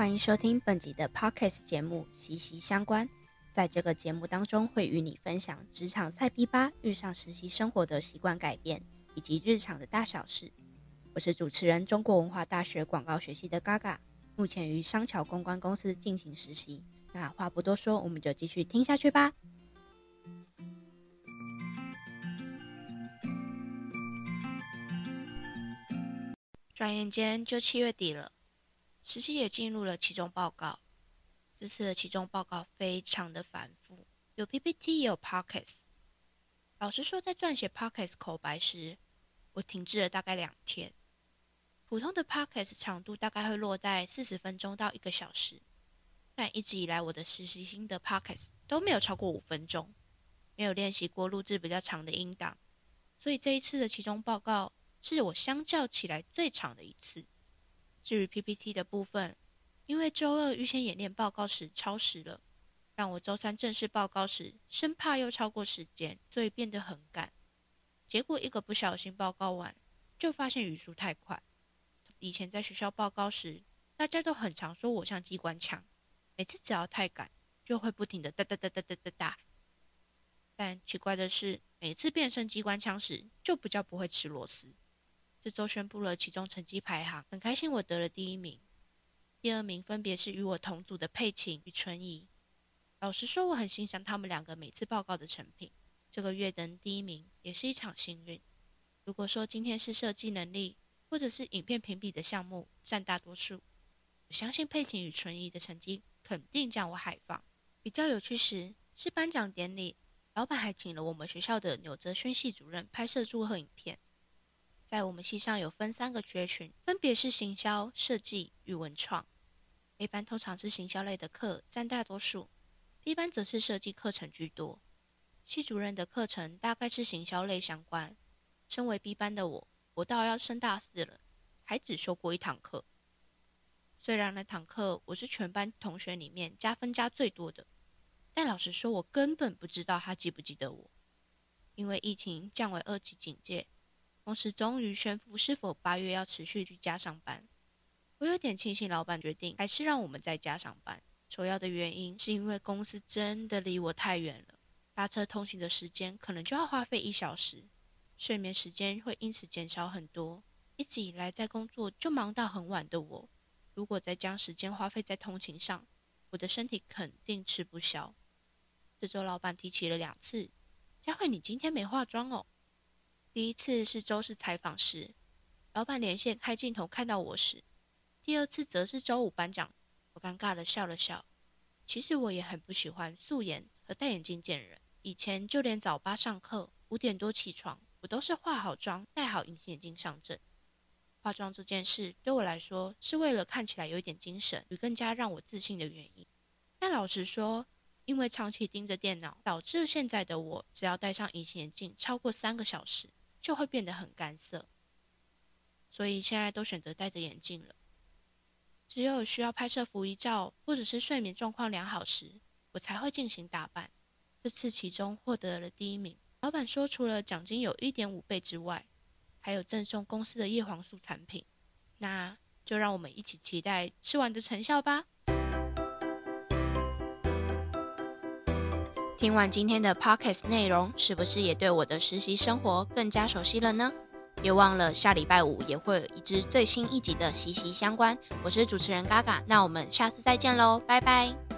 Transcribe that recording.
欢迎收听本集的 Podcast 节目《息息相关》。在这个节目当中，会与你分享职场菜逼吧遇上实习生活的习惯改变，以及日常的大小事。我是主持人，中国文化大学广告学系的 Gaga，目前于商桥公关公司进行实习。那话不多说，我们就继续听下去吧。转眼间就七月底了，实习也进入了期中报告。这次的期中报告非常的繁复，有 PPT 也有 Pockets。老实说，在撰写 Pockets 口白时，我停滞了大概两天。普通的 Pockets 长度大概会落在四十分钟到一个小时，但一直以来我的实习心得 Pockets 都没有超过五分钟，没有练习过录制比较长的音档，所以这一次的期中报告。是我相较起来最长的一次。至于 PPT 的部分，因为周二预先演练报告时超时了，让我周三正式报告时生怕又超过时间，所以变得很赶。结果一个不小心报告完，就发现语速太快。以前在学校报告时，大家都很常说我像机关枪，每次只要太赶，就会不停的哒哒哒哒哒哒哒。但奇怪的是，每次变身机关枪时，就比较不会吃螺丝。这周宣布了其中成绩排行，很开心我得了第一名，第二名分别是与我同组的佩琴与春怡。老实说，我很欣赏他们两个每次报告的成品。这个月的第一名也是一场幸运。如果说今天是设计能力或者是影片评比的项目占大多数，我相信佩琴与春怡的成绩肯定将我海放。比较有趣时是颁奖典礼，老板还请了我们学校的纽泽宣系主任拍摄祝贺影片。在我们系上有分三个学群，分别是行销、设计与文创。A 班通常是行销类的课占大多数，B 班则是设计课程居多。系主任的课程大概是行销类相关。身为 B 班的我，我到要升大四了，还只修过一堂课。虽然那堂课我是全班同学里面加分加最多的，但老实说，我根本不知道他记不记得我，因为疫情降为二级警戒。同时，终于宣布是否八月要持续居家上班。我有点庆幸，老板决定还是让我们在家上班。首要的原因是因为公司真的离我太远了，搭车通行的时间可能就要花费一小时，睡眠时间会因此减少很多。一直以来在工作就忙到很晚的我，如果再将时间花费在通勤上，我的身体肯定吃不消。这周老板提起了两次：“佳慧，你今天没化妆哦。”第一次是周四采访时，老板连线开镜头看到我时；第二次则是周五颁奖，我尴尬的笑了笑。其实我也很不喜欢素颜和戴眼镜见人。以前就连早八上课五点多起床，我都是化好妆、戴好隐形眼镜上阵。化妆这件事对我来说是为了看起来有一点精神与更加让我自信的原因。但老实说，因为长期盯着电脑，导致现在的我只要戴上隐形眼镜超过三个小时。就会变得很干涩，所以现在都选择戴着眼镜了。只有需要拍摄服仪照或者是睡眠状况良好时，我才会进行打扮。这次其中获得了第一名，老板说除了奖金有一点五倍之外，还有赠送公司的叶黄素产品。那就让我们一起期待吃完的成效吧。听完今天的 p o c k e t 内容，是不是也对我的实习生活更加熟悉了呢？别忘了下礼拜五也会有一支最新一集的息息相关。我是主持人嘎嘎，那我们下次再见喽，拜拜。